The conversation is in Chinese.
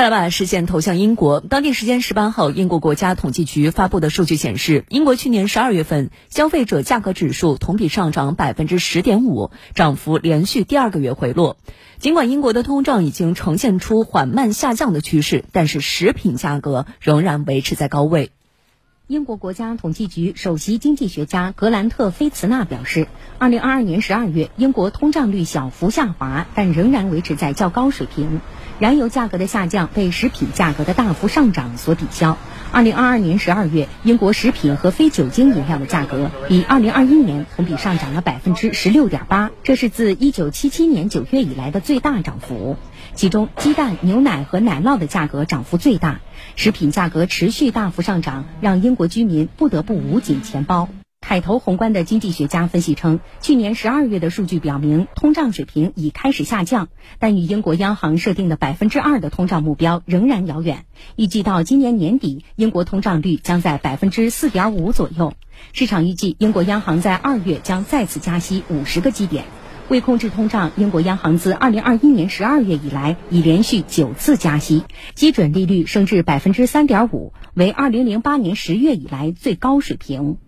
再来把视线投向英国。当地时间十八号，英国国家统计局发布的数据显示，英国去年十二月份消费者价格指数同比上涨百分之十点五，涨幅连续第二个月回落。尽管英国的通胀已经呈现出缓慢下降的趋势，但是食品价格仍然维持在高位。英国国家统计局首席经济学家格兰特·菲茨纳表示，二零二二年十二月，英国通胀率小幅下滑，但仍然维持在较高水平。燃油价格的下降被食品价格的大幅上涨所抵消。二零二二年十二月，英国食品和非酒精饮料的价格比二零二一年同比上涨了百分之十六点八，这是自一九七七年九月以来的最大涨幅。其中，鸡蛋、牛奶和奶酪的价格涨幅最大。食品价格持续大幅上涨，让英国居民不得不捂紧钱包。海投宏观的经济学家分析称，去年十二月的数据表明，通胀水平已开始下降，但与英国央行设定的百分之二的通胀目标仍然遥远。预计到今年年底，英国通胀率将在百分之四点五左右。市场预计，英国央行在二月将再次加息五十个基点。为控制通胀，英国央行自二零二一年十二月以来已连续九次加息，基准利率升至百分之三点五，为二零零八年十月以来最高水平。